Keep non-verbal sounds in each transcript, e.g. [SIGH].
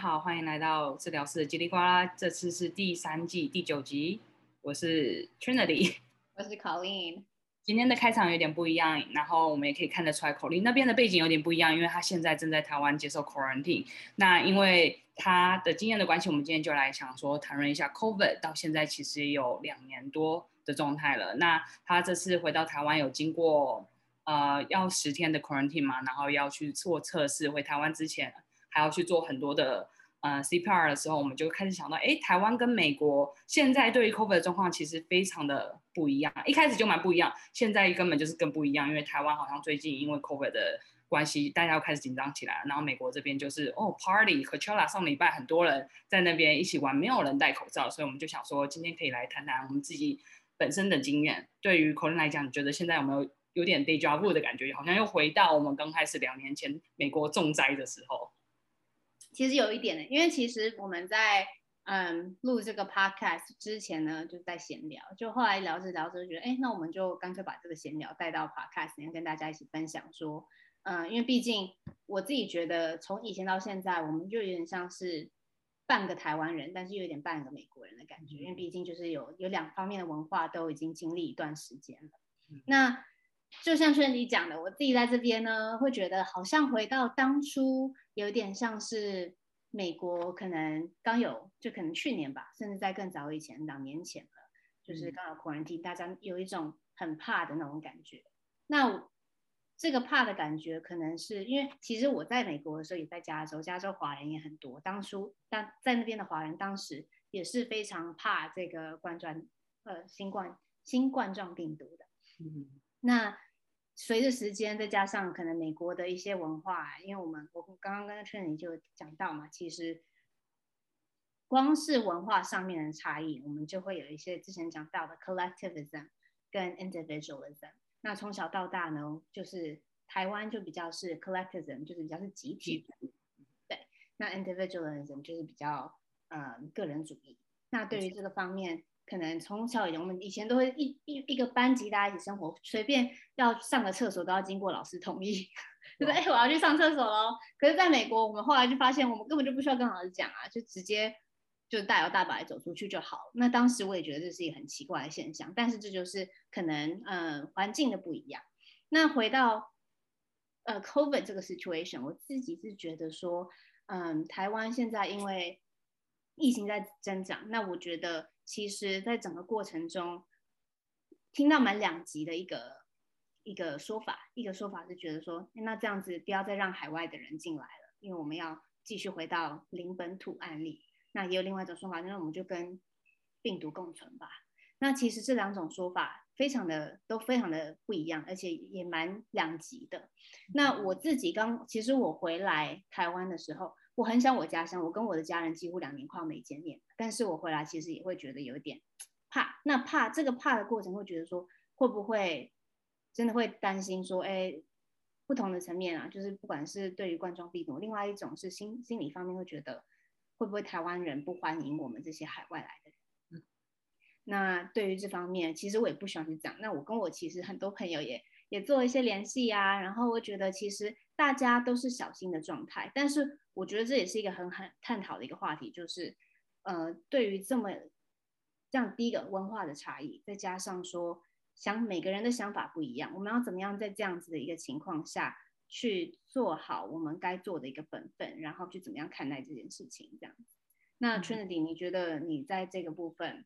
好，欢迎来到治疗室的叽里呱啦，这次是第三季第九集，我是 Trinity，[LAUGHS] 我是 Colleen。今天的开场有点不一样，然后我们也可以看得出来，Colleen 那边的背景有点不一样，因为他现在正在台湾接受 quarantine。那因为他的经验的关系，我们今天就来想说谈论一下 COVID，到现在其实也有两年多的状态了。那他这次回到台湾有经过呃要十天的 quarantine 嘛，然后要去做测试，回台湾之前。还要去做很多的呃 CPR 的时候，我们就开始想到，哎，台湾跟美国现在对于 COVID 的状况其实非常的不一样，一开始就蛮不一样，现在根本就是更不一样，因为台湾好像最近因为 COVID 的关系，大家又开始紧张起来了，然后美国这边就是哦 Party Coachella 上礼拜很多人在那边一起玩，没有人戴口罩，所以我们就想说今天可以来谈谈我们自己本身的经验。对于 Colin 来讲，你觉得现在有没有有点 déjà vu 的感觉，好像又回到我们刚开始两年前美国重灾的时候？其实有一点的，因为其实我们在嗯录这个 podcast 之前呢，就在闲聊，就后来聊着聊着觉得，哎，那我们就干脆把这个闲聊带到 podcast，然后跟大家一起分享说，嗯，因为毕竟我自己觉得从以前到现在，我们就有点像是半个台湾人，但是又有点半个美国人的感觉，因为毕竟就是有有两方面的文化都已经经历一段时间了，那。就像春你讲的，我自己在这边呢，会觉得好像回到当初，有点像是美国可能刚有，就可能去年吧，甚至在更早以前，两年前了，就是刚有 quarantine，大家有一种很怕的那种感觉。那这个怕的感觉，可能是因为其实我在美国的时候，也在加州，加州华人也很多。当初当在那边的华人，当时也是非常怕这个冠状呃新冠新冠状病毒的。嗯。那随着时间，再加上可能美国的一些文化，因为我们我刚刚跟 Trinity 就讲到嘛，其实光是文化上面的差异，我们就会有一些之前讲到的 collectivism 跟 individualism。那从小到大呢，就是台湾就比较是 collectivism，就是比较是集体的，对。那 individualism 就是比较呃个人主义。那对于这个方面。可能从小以前，我们以前都会一一一个班级大家一起生活，随便要上个厕所都要经过老师同意，[LAUGHS] 就是哎、欸、我要去上厕所喽。可是在美国，我们后来就发现，我们根本就不需要跟老师讲啊，就直接就大摇大摆走出去就好。那当时我也觉得这是一个很奇怪的现象，但是这就是可能嗯环境的不一样。那回到呃 COVID 这个 situation，我自己是觉得说，嗯台湾现在因为疫情在增长，那我觉得。其实，在整个过程中，听到蛮两极的一个一个说法。一个说法是觉得说，那这样子不要再让海外的人进来了，因为我们要继续回到零本土案例。那也有另外一种说法，那我们就跟病毒共存吧。那其实这两种说法非常的都非常的不一样，而且也蛮两极的。那我自己刚，其实我回来台湾的时候。我很想我家乡，我跟我的家人几乎两年快要没见面。但是我回来其实也会觉得有一点怕。那怕这个怕的过程，会觉得说会不会真的会担心说，哎，不同的层面啊，就是不管是对于冠状病毒，另外一种是心心理方面会觉得会不会台湾人不欢迎我们这些海外来的人。嗯。那对于这方面，其实我也不喜欢去讲。那我跟我其实很多朋友也也做一些联系啊，然后我觉得其实大家都是小心的状态，但是。我觉得这也是一个很很探讨的一个话题，就是，呃，对于这么这样第一个文化的差异，再加上说想每个人的想法不一样，我们要怎么样在这样子的一个情况下去做好我们该做的一个本分，然后去怎么样看待这件事情，这样。那 Trinity，你觉得你在这个部分，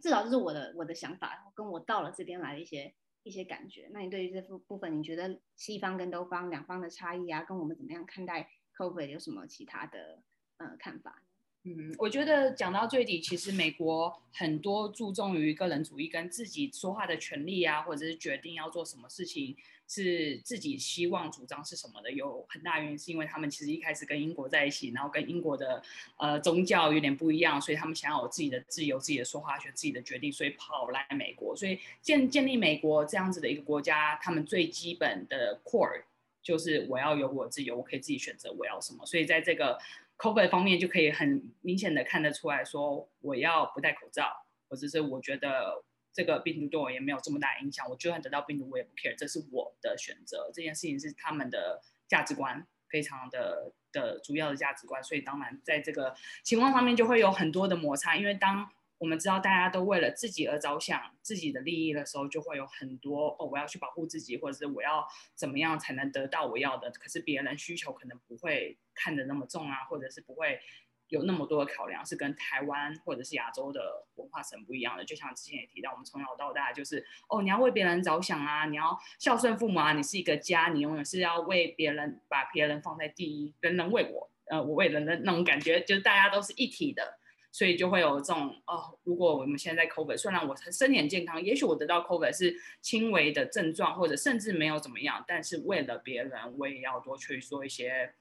至少这是我的我的想法，跟我到了这边来的一些一些感觉。那你对于这部部分，你觉得西方跟东方两方的差异啊，跟我们怎么样看待？COVID 有什么其他的呃看法？嗯，我觉得讲到最底，其实美国很多注重于个人主义跟自己说话的权利啊，或者是决定要做什么事情是自己希望主张是什么的，有很大原因是因为他们其实一开始跟英国在一起，然后跟英国的呃宗教有点不一样，所以他们想要有自己的自由、自己的说话权、自己的决定，所以跑来美国，所以建建立美国这样子的一个国家，他们最基本的 core。就是我要有我自由，我可以自己选择我要什么，所以在这个 COVID 方面就可以很明显的看得出来说，我要不戴口罩，或者是我觉得这个病毒对我也没有这么大影响，我就算得到病毒我也不 care，这是我的选择。这件事情是他们的价值观非常的的主要的价值观，所以当然在这个情况上面就会有很多的摩擦，因为当我们知道大家都为了自己而着想自己的利益的时候，就会有很多哦，我要去保护自己，或者是我要怎么样才能得到我要的，可是别人需求可能不会看得那么重啊，或者是不会。有那么多的考量，是跟台湾或者是亚洲的文化是很不一样的。就像之前也提到，我们从小到大就是哦，你要为别人着想啊，你要孝顺父母啊，你是一个家，你永远是要为别人，把别人放在第一，人人为我，呃，我为人的那种感觉，就是大家都是一体的，所以就会有这种哦。如果我们现在在 COVID，虽然我身体很健康，也许我得到 COVID 是轻微的症状，或者甚至没有怎么样，但是为了别人，我也要多去做一些，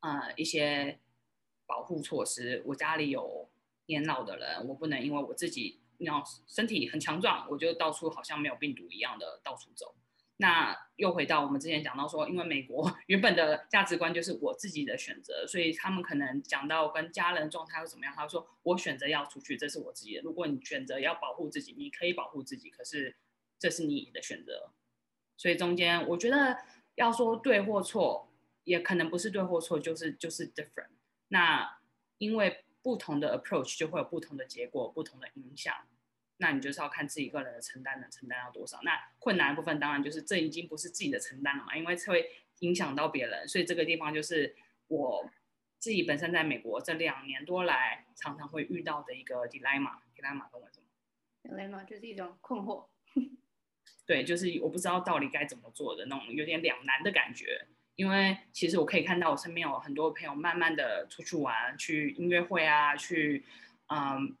呃，一些。保护措施，我家里有年老的人，我不能因为我自己那身体很强壮，我就到处好像没有病毒一样的到处走。那又回到我们之前讲到说，因为美国 [LAUGHS] 原本的价值观就是我自己的选择，所以他们可能讲到跟家人状态会怎么样，他说我选择要出去，这是我自己的。如果你选择要保护自己，你可以保护自己，可是这是你的选择。所以中间我觉得要说对或错，也可能不是对或错，就是就是 different。那因为不同的 approach 就会有不同的结果，不同的影响。那你就是要看自己个人的承担能承担到多少。那困难的部分当然就是这已经不是自己的承担了嘛，因为会影响到别人。所以这个地方就是我自己本身在美国这两年多来常常会遇到的一个 dilemma。dilemma 跟我什么？dilemma 就是一种困惑。[LAUGHS] 对，就是我不知道到底该怎么做的那种有点两难的感觉。因为其实我可以看到我身边有很多朋友慢慢的出去玩，去音乐会啊，去，嗯，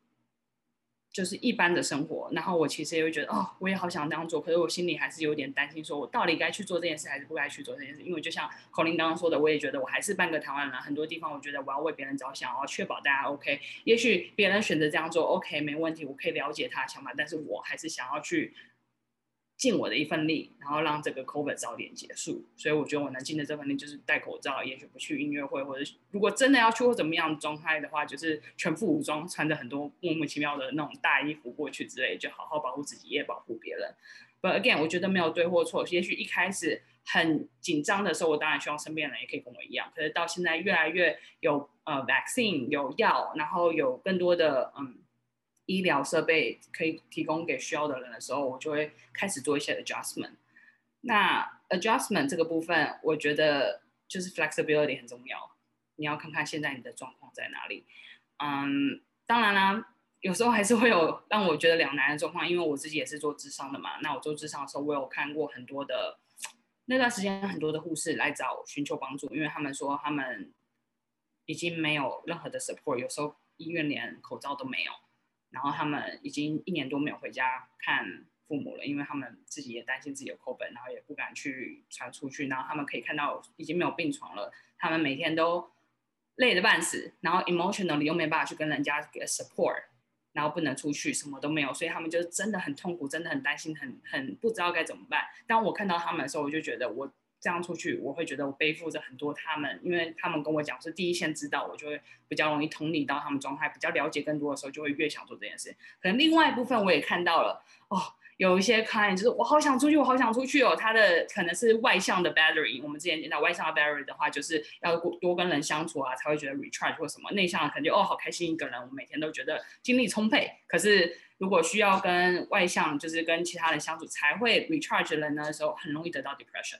就是一般的生活。然后我其实也会觉得，哦，我也好想这样做，可是我心里还是有点担心，说我到底该去做这件事还是不该去做这件事。因为就像孔林刚刚说的，我也觉得我还是半个台湾人，很多地方我觉得我要为别人着想，我要确保大家 OK。也许别人选择这样做 OK 没问题，我可以了解他的想法，但是我还是想要去。尽我的一份力，然后让这个 COVID 早点结束。所以我觉得我能尽的这份力就是戴口罩，也许不去音乐会，或者如果真的要去或怎么样状态的话，就是全副武装，穿着很多莫名其妙的那种大衣服过去之类，就好好保护自己，也保护别人。But again，我觉得没有对或错。也许一开始很紧张的时候，我当然希望身边人也可以跟我一样。可是到现在越来越有呃 vaccine 有药，然后有更多的嗯。医疗设备可以提供给需要的人的时候，我就会开始做一些 adjustment。那 adjustment 这个部分，我觉得就是 flexibility 很重要。你要看看现在你的状况在哪里。嗯，当然啦，有时候还是会有让我觉得两难的状况，因为我自己也是做智商的嘛。那我做智商的时候，我有看过很多的那段时间，很多的护士来找寻求帮助，因为他们说他们已经没有任何的 support，有时候医院连口罩都没有。然后他们已经一年多没有回家看父母了，因为他们自己也担心自己有 COVID，然后也不敢去传出去。然后他们可以看到已经没有病床了，他们每天都累得半死，然后 emotionally 又没办法去跟人家给 support，然后不能出去，什么都没有，所以他们就真的很痛苦，真的很担心，很很不知道该怎么办。当我看到他们的时候，我就觉得我。这样出去，我会觉得我背负着很多他们，因为他们跟我讲是第一线知道，我就会比较容易同理到他们状态，比较了解更多的时候，就会越想做这件事。可能另外一部分我也看到了，哦，有一些 client 就是我好想出去，我好想出去哦。他的可能是外向的 battery，我们之前讲到外向的 battery 的话，就是要多跟人相处啊，才会觉得 recharge 或什么。内向的可能哦好开心一个人，我每天都觉得精力充沛。可是如果需要跟外向，就是跟其他人相处才会 recharge 人的时候，很容易得到 depression。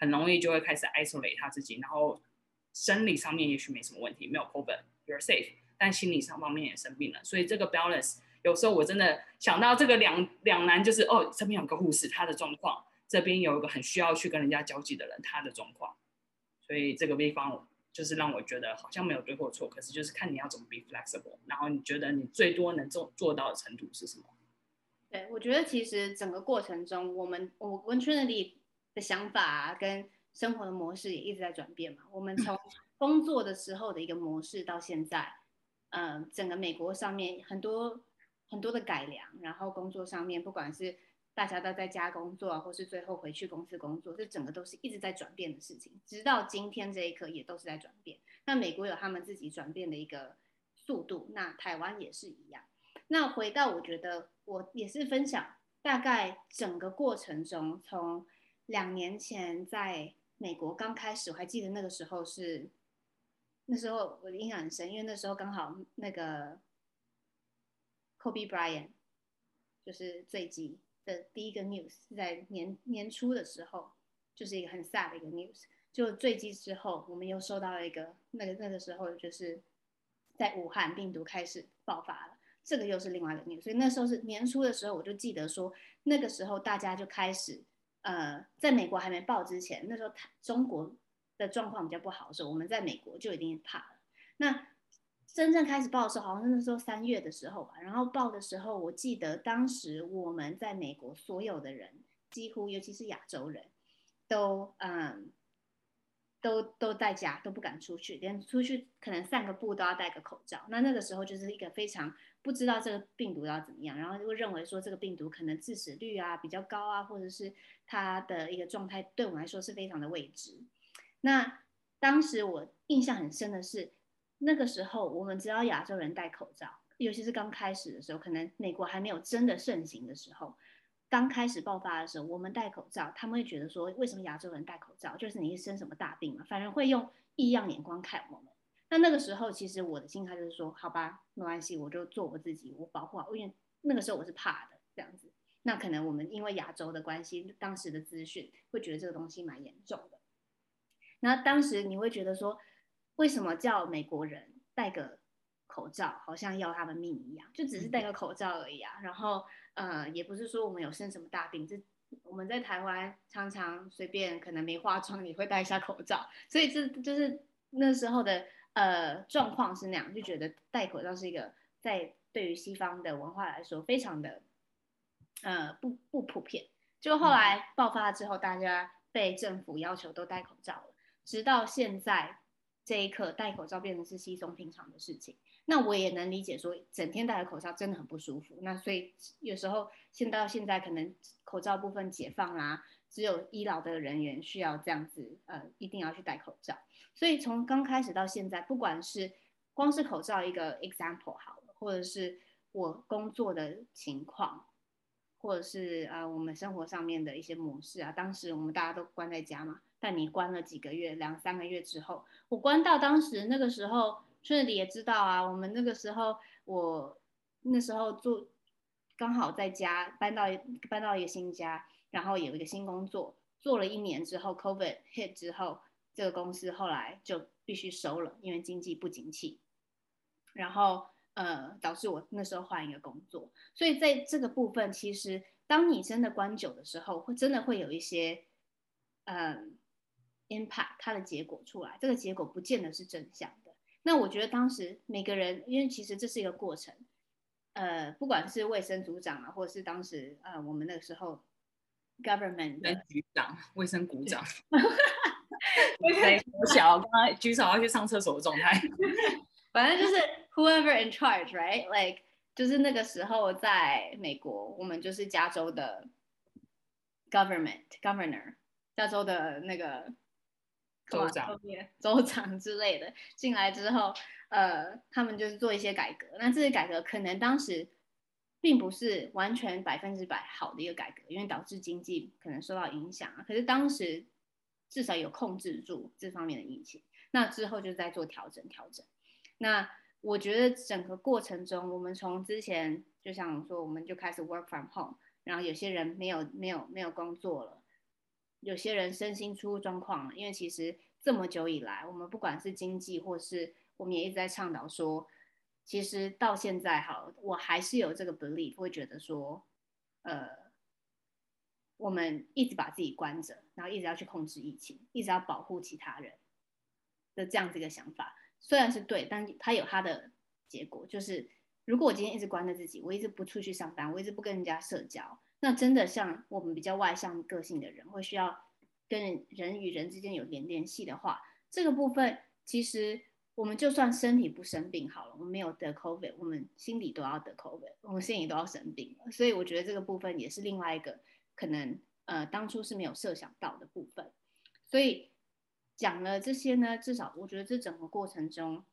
很容易就会开始 isolate 他自己，然后生理上面也许没什么问题，没有 COVID，you're safe，但心理上方面也生病了。所以这个 balance 有时候我真的想到这个两两难，就是哦，这边有个护士，他的状况，这边有一个很需要去跟人家交际的人，他的状况。所以这个地方就是让我觉得好像没有对或错，可是就是看你要怎么 be flexible，然后你觉得你最多能做做到的程度是什么？对，我觉得其实整个过程中，我们我温圈的想法啊，跟生活的模式也一直在转变嘛。我们从工作的时候的一个模式到现在，嗯、呃，整个美国上面很多很多的改良，然后工作上面不管是大家都在家工作啊，或是最后回去公司工作，这整个都是一直在转变的事情。直到今天这一刻也都是在转变。那美国有他们自己转变的一个速度，那台湾也是一样。那回到我觉得我也是分享大概整个过程中从。两年前在美国刚开始，我还记得那个时候是那时候我印象很深，因为那时候刚好那个 Kobe Bryant 就是坠机的第一个 news 是在年年初的时候，就是一个很 sad 的一个 news。就坠机之后，我们又收到了一个那个那个时候就是在武汉病毒开始爆发了，这个又是另外一个 news。所以那时候是年初的时候，我就记得说那个时候大家就开始呃，在美国还没爆之前，那时候中国。的状况比较不好的时候，我们在美国就已经怕了。那真正开始报的时候，好像那时候三月的时候吧。然后报的时候，我记得当时我们在美国所有的人，几乎尤其是亚洲人，都嗯，都都在家，都不敢出去，连出去可能散个步都要戴个口罩。那那个时候就是一个非常不知道这个病毒要怎么样，然后就会认为说这个病毒可能致死率啊比较高啊，或者是它的一个状态对我们来说是非常的未知。那当时我印象很深的是，那个时候我们只要亚洲人戴口罩，尤其是刚开始的时候，可能美国还没有真的盛行的时候，刚开始爆发的时候，我们戴口罩，他们会觉得说，为什么亚洲人戴口罩，就是你是生什么大病嘛？反而会用异样眼光看我们。那那个时候，其实我的心态就是说，好吧，没关系，我就做我自己，我保护好，因为那个时候我是怕的这样子。那可能我们因为亚洲的关系，当时的资讯会觉得这个东西蛮严重的。那当时你会觉得说，为什么叫美国人戴个口罩，好像要他们命一样？就只是戴个口罩而已啊。然后，呃，也不是说我们有生什么大病，这我们在台湾常常随便可能没化妆也会戴一下口罩。所以这就是那时候的呃状况是那样，就觉得戴口罩是一个在对于西方的文化来说非常的呃不不普遍。就后来爆发了之后，大家被政府要求都戴口罩了。直到现在这一刻，戴口罩变成是稀松平常的事情。那我也能理解，说整天戴着口罩真的很不舒服。那所以有时候现到现在，可能口罩部分解放啦，只有医疗的人员需要这样子，呃，一定要去戴口罩。所以从刚开始到现在，不管是光是口罩一个 example 好了，或者是我工作的情况，或者是呃我们生活上面的一些模式啊，当时我们大家都关在家嘛。但你关了几个月，两三个月之后，我关到当时那个时候，春丽也知道啊。我们那个时候，我那时候做，刚好在家搬到搬到一个新家，然后有一个新工作，做了一年之后，COVID hit 之后，这个公司后来就必须收了，因为经济不景气，然后呃导致我那时候换一个工作。所以在这个部分，其实当你真的关久的时候，会真的会有一些嗯。impact 它的结果出来，这个结果不见得是正向的。那我觉得当时每个人，因为其实这是一个过程，呃，不管是卫生组长啊，或者是当时呃我们那个时候 government 的局长、卫生股长，[LAUGHS] 我小刚刚举手要去上厕所的状态，[LAUGHS] 反正就是 whoever in charge，right？Like 就是那个时候在美国，我们就是加州的 government governor，加州的那个。州长、州长之类的进来之后，呃，他们就是做一些改革。那这些改革可能当时并不是完全百分之百好的一个改革，因为导致经济可能受到影响啊。可是当时至少有控制住这方面的疫情。那之后就在做调整，调整。那我觉得整个过程中，我们从之前就像说，我们就开始 work from home，然后有些人没有没有没有工作了。有些人身心出状况了，因为其实这么久以来，我们不管是经济，或是我们也一直在倡导说，其实到现在好，我还是有这个 belief，会觉得说，呃，我们一直把自己关着，然后一直要去控制疫情，一直要保护其他人的这样子一个想法，虽然是对，但它有它的结果，就是如果我今天一直关着自己，我一直不出去上班，我一直不跟人家社交。那真的像我们比较外向个性的人，会需要跟人与人之间有点联系的话，这个部分其实我们就算身体不生病好了，我们没有得 COVID，我们心里都要得 COVID，我们心里都要生病了。所以我觉得这个部分也是另外一个可能，呃，当初是没有设想到的部分。所以讲了这些呢，至少我觉得这整个过程中，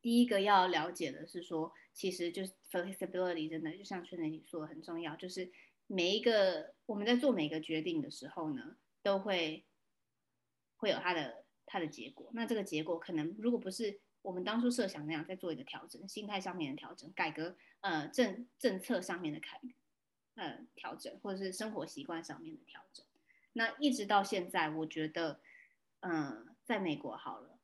第一个要了解的是说，其实就是 flexibility 真的就像春雷你说的很重要，就是。每一个我们在做每个决定的时候呢，都会会有它的它的结果。那这个结果可能如果不是我们当初设想那样，再做一个调整，心态上面的调整，改革呃政政策上面的改呃调整，或者是生活习惯上面的调整。那一直到现在，我觉得嗯、在美国好了，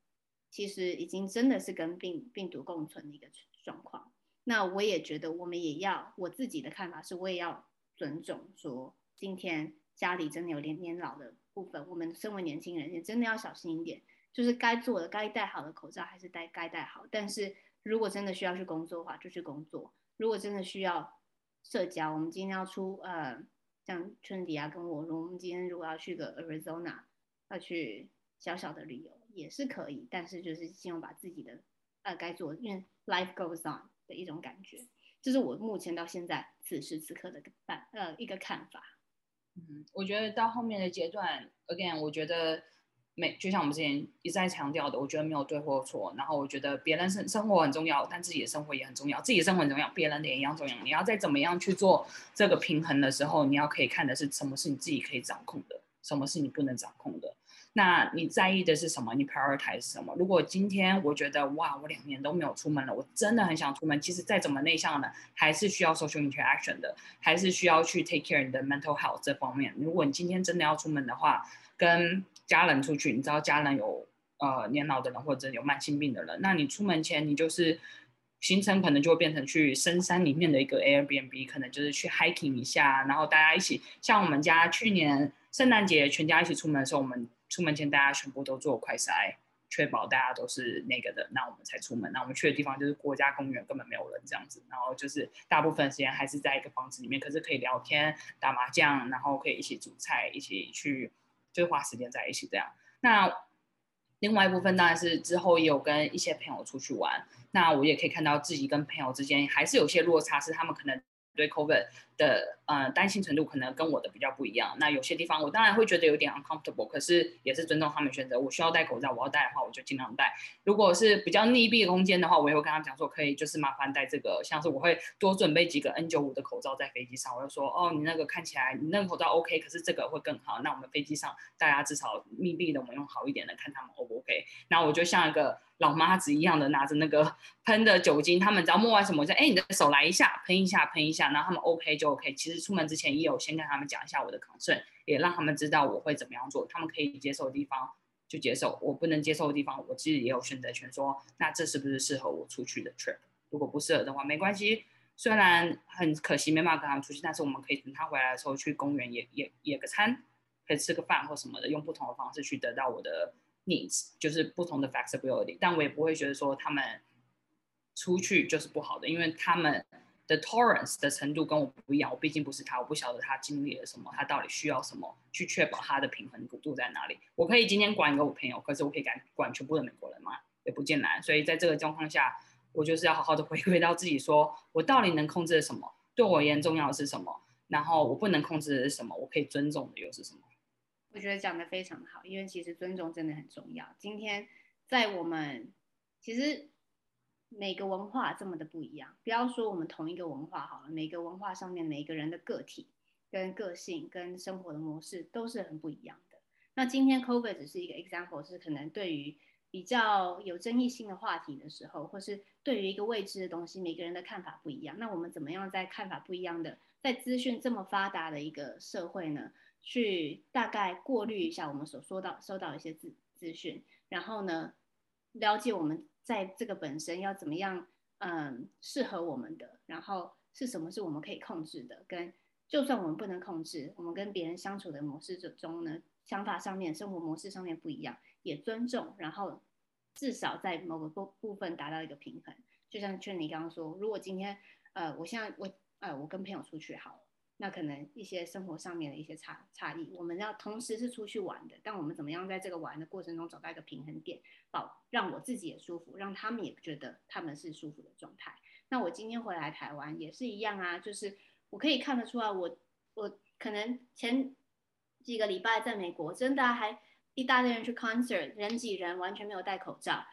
其实已经真的是跟病病毒共存的一个状况。那我也觉得我们也要，我自己的看法是，我也要尊重说，今天家里真的有点年老的部分，我们身为年轻人也真的要小心一点。就是该做的、该戴好的口罩还是戴该戴好。但是如果真的需要去工作的话，就去工作。如果真的需要社交，我们今天要出呃，像春迪啊跟我，我们今天如果要去个 Arizona，要去小小的旅游也是可以。但是就是希望把自己的呃该做，因为 life goes on 的一种感觉，这是我目前到现在此时此刻的办呃一个看法。嗯，我觉得到后面的阶段，again，我觉得。没，就像我们之前一再强调的，我觉得没有对或错。然后我觉得别人生生活很重要，但自己的生活也很重要。自己的生活很重要，别人的也一样重要。你要再怎么样去做这个平衡的时候，你要可以看的是什么是你自己可以掌控的，什么是你不能掌控的。那你在意的是什么？你 prioritize 是什么？如果今天我觉得哇，我两年都没有出门了，我真的很想出门。其实再怎么内向呢，还是需要 social interaction 的，还是需要去 take care 你的 mental health 这方面。如果你今天真的要出门的话，跟家人出去，你知道家人有呃年老的人或者有慢性病的人，那你出门前你就是行程可能就会变成去深山里面的一个 Airbnb，可能就是去 hiking 一下，然后大家一起，像我们家去年圣诞节全家一起出门的时候，我们出门前大家全部都做快筛，确保大家都是那个的，那我们才出门。那我们去的地方就是国家公园，根本没有人这样子，然后就是大部分时间还是在一个房子里面，可是可以聊天、打麻将，然后可以一起煮菜，一起去。就是花时间在一起这样，那另外一部分当然是之后也有跟一些朋友出去玩，那我也可以看到自己跟朋友之间还是有些落差，是他们可能对 COVID 的呃担心程度可能跟我的比较不一样。那有些地方我当然会觉得有点 uncomfortable，可是也是尊重他们选择。我需要戴口罩，我要戴的话我就尽量戴。如果是比较密闭的空间的话，我也会跟他们讲说可以就是麻烦戴这个，像是我会多准备几个 N95 的口罩在飞机上。我就说哦，你那个看起来你那个口罩 OK，可是这个会更好。那我们飞机上大家至少密闭的，我们用好一点的，看他们 O 不 OK。那我就像一个。老妈子一样的拿着那个 [LAUGHS] 喷的酒精，他们只要摸完什么，我就哎，你的手来一下，喷一下，喷一下，然后他们 OK 就就 OK。其实出门之前也有先跟他们讲一下我的 concern，也让他们知道我会怎么样做，他们可以接受的地方就接受，我不能接受的地方，我其实也有选择权，说那这是不是适合我出去的 trip？如果不适合的话，没关系，虽然很可惜没办法跟他们出去，但是我们可以等他回来的时候去公园野野野个餐，可以吃个饭或什么的，用不同的方式去得到我的。needs 就是不同的 flexibility，但我也不会觉得说他们出去就是不好的，因为他们的 tolerance 的程度跟我不一样，我毕竟不是他，我不晓得他经历了什么，他到底需要什么，去确保他的平衡度在哪里。我可以今天管一个我朋友，可是我可以管管全部的美国人吗？也不尽然。所以在这个状况下，我就是要好好的 [LAUGHS] 回归到自己说，我到底能控制什么，对我而言重要的是什么，然后我不能控制的是什么，我可以尊重的又是什么。我觉得讲得非常好，因为其实尊重真的很重要。今天在我们其实每个文化这么的不一样，不要说我们同一个文化好了，每个文化上面每个人的个体跟个性跟生活的模式都是很不一样的。那今天 COVID 只是一个 example，是可能对于比较有争议性的话题的时候，或是对于一个未知的东西，每个人的看法不一样。那我们怎么样在看法不一样的，在资讯这么发达的一个社会呢？去大概过滤一下我们所说到收到一些资资讯，然后呢，了解我们在这个本身要怎么样，嗯，适合我们的，然后是什么是我们可以控制的，跟就算我们不能控制，我们跟别人相处的模式中呢，想法上面、生活模式上面不一样，也尊重，然后至少在某个部部分达到一个平衡。就像劝你刚刚说，如果今天，呃，我现在我呃，我跟朋友出去好了。那可能一些生活上面的一些差差异，我们要同时是出去玩的，但我们怎么样在这个玩的过程中找到一个平衡点，保让我自己也舒服，让他们也觉得他们是舒服的状态。那我今天回来台湾也是一样啊，就是我可以看得出来我，我可能前几个礼拜在美国，真的还一大堆人去 concert，人挤人，完全没有戴口罩，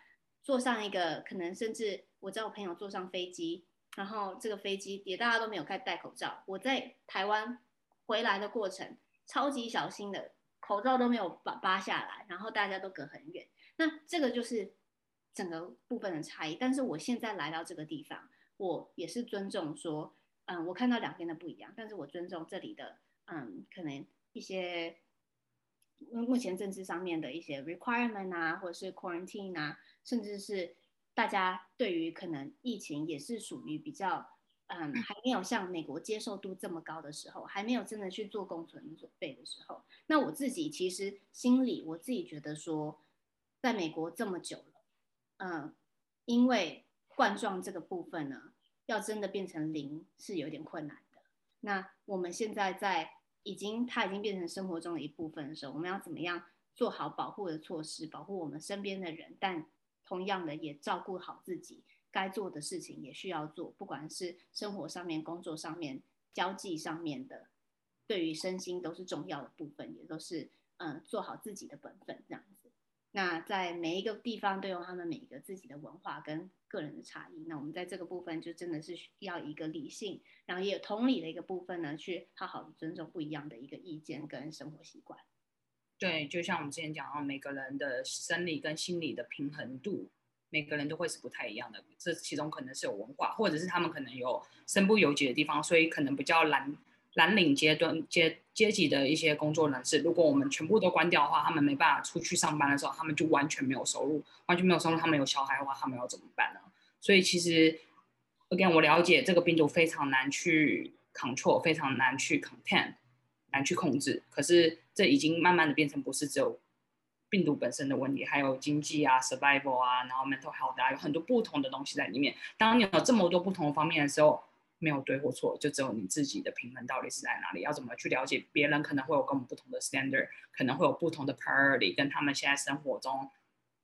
坐上一个可能甚至我知道我朋友坐上飞机。然后这个飞机也大家都没有开戴口罩。我在台湾回来的过程超级小心的，口罩都没有拔拔下来，然后大家都隔很远。那这个就是整个部分的差异。但是我现在来到这个地方，我也是尊重说，嗯，我看到两边的不一样，但是我尊重这里的，嗯，可能一些目前政治上面的一些 requirement 啊，或者是 quarantine 啊，甚至是大家对于可能疫情也是属于比较。嗯，还没有像美国接受度这么高的时候，还没有真的去做共存准备的时候，那我自己其实心里我自己觉得说，在美国这么久了，嗯，因为冠状这个部分呢，要真的变成零是有点困难的。那我们现在在已经它已经变成生活中的一部分的时候，我们要怎么样做好保护的措施，保护我们身边的人，但同样的也照顾好自己。该做的事情也需要做，不管是生活上面、工作上面、交际上面的，对于身心都是重要的部分，也都是嗯做好自己的本分这样子。那在每一个地方都有他们每一个自己的文化跟个人的差异。那我们在这个部分就真的是需要一个理性，然后也有同理的一个部分呢，去好好的尊重不一样的一个意见跟生活习惯。对，就像我们之前讲到，每个人的生理跟心理的平衡度。每个人都会是不太一样的，这其中可能是有文化，或者是他们可能有身不由己的地方，所以可能比较蓝蓝领阶段阶阶级的一些工作人士，如果我们全部都关掉的话，他们没办法出去上班的时候，他们就完全没有收入，完全没有收入，他们有小孩的话，他们要怎么办呢？所以其实，again，我了解这个病毒非常难去 control，非常难去 contain，难去控制，可是这已经慢慢的变成不是只有。病毒本身的问题，还有经济啊、survival 啊，然后 mental health 啊，有很多不同的东西在里面。当你有这么多不同的方面的时候，没有对或错，就只有你自己的平衡到底是在哪里，要怎么去了解别人可能会有跟我们不同的 standard，可能会有不同的 priority，跟他们现在生活中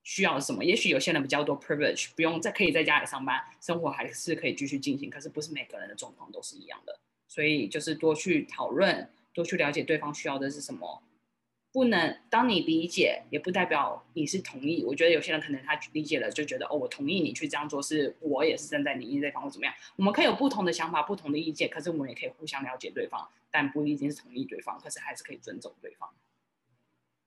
需要什么。也许有些人比较多 privilege，不用再可以在家里上班，生活还是可以继续进行。可是不是每个人的状况都是一样的，所以就是多去讨论，多去了解对方需要的是什么。不能，当你理解，也不代表你是同意。我觉得有些人可能他理解了，就觉得哦，我同意你去这样做，是我也是站在你意这方或怎么样。我们可以有不同的想法、不同的意见，可是我们也可以互相了解对方，但不一定是同意对方，可是还是可以尊重对方。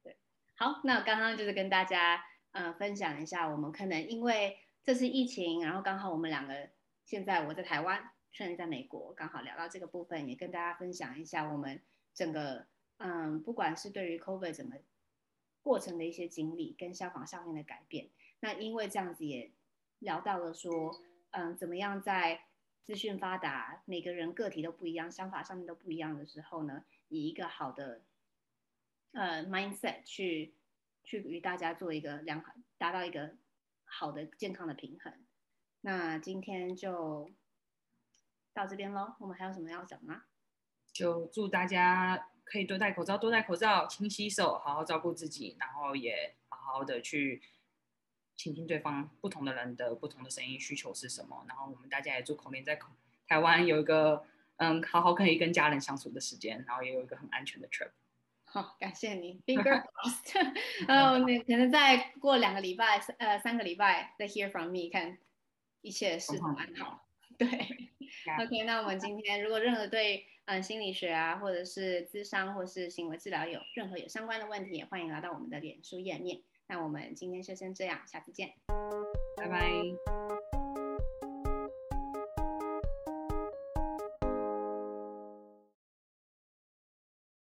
对，好，那刚刚就是跟大家呃分享一下，我们可能因为这次疫情，然后刚好我们两个现在我在台湾，现在在美国，刚好聊到这个部分，也跟大家分享一下我们整个。嗯，不管是对于 COVID 怎么过程的一些经历跟想法上面的改变，那因为这样子也聊到了说，嗯，怎么样在资讯发达，每个人个体都不一样，想法上面都不一样的时候呢，以一个好的呃 mindset 去去与大家做一个良好，达到一个好的健康的平衡。那今天就到这边喽，我们还有什么要讲吗？就祝大家。可以多戴口罩，多戴口罩，勤洗手，好好照顾自己，然后也好好的去倾听对方不同的人的不同的声音需求是什么。然后我们大家也祝孔令在台湾有一个嗯，好好可以跟家人相处的时间，然后也有一个很安全的 trip。好，感谢你，Finger [LAUGHS] crossed。[LAUGHS] 嗯，你可能再过两个礼拜，呃，三个礼拜再 hear from me，看一切是否安好。[LAUGHS] 对，OK，那我们今天如果任何对嗯心理学啊，或者是智商，或是行为治疗有任何有相关的问题，也欢迎来到我们的脸书页面。那我们今天就先这样，下次见，拜拜。